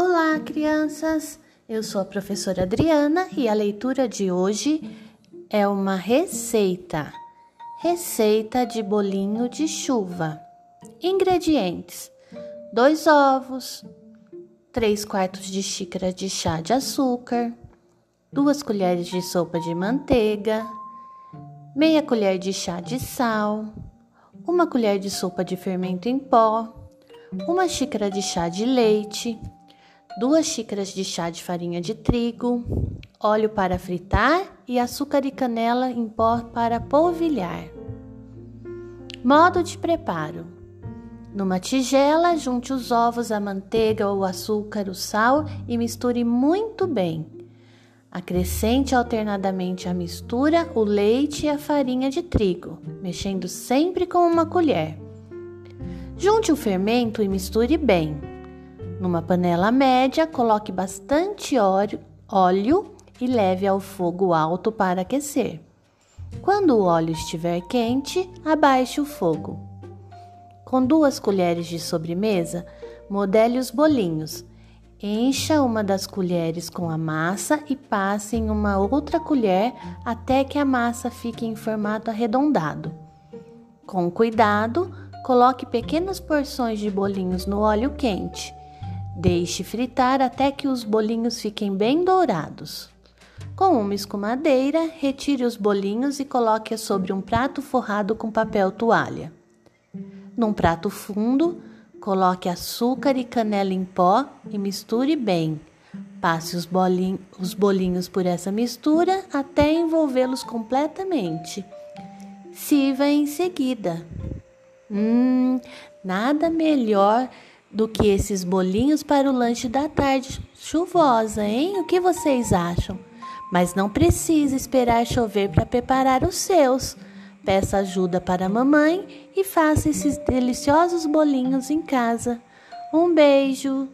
Olá, crianças! Eu sou a professora Adriana e a leitura de hoje é uma receita. Receita de bolinho de chuva. Ingredientes: dois ovos, três quartos de xícara de chá de açúcar, duas colheres de sopa de manteiga, meia colher de chá de sal, uma colher de sopa de fermento em pó, uma xícara de chá de leite, duas xícaras de chá de farinha de trigo, óleo para fritar e açúcar e canela em pó para polvilhar. Modo de preparo: numa tigela, junte os ovos, a manteiga, o açúcar, o sal e misture muito bem. Acrescente alternadamente à mistura o leite e a farinha de trigo, mexendo sempre com uma colher. Junte o fermento e misture bem. Numa panela média, coloque bastante óleo e leve ao fogo alto para aquecer. Quando o óleo estiver quente, abaixe o fogo. Com duas colheres de sobremesa, modele os bolinhos. Encha uma das colheres com a massa e passe em uma outra colher até que a massa fique em formato arredondado. Com cuidado, Coloque pequenas porções de bolinhos no óleo quente. Deixe fritar até que os bolinhos fiquem bem dourados. Com uma escumadeira, retire os bolinhos e coloque-os sobre um prato forrado com papel toalha. Num prato fundo, coloque açúcar e canela em pó e misture bem. Passe os, bolinhos, os bolinhos por essa mistura até envolvê-los completamente. Sirva em seguida. Hum, nada melhor do que esses bolinhos para o lanche da tarde chuvosa, hein? O que vocês acham? Mas não precisa esperar chover para preparar os seus. Peça ajuda para a mamãe e faça esses deliciosos bolinhos em casa. Um beijo!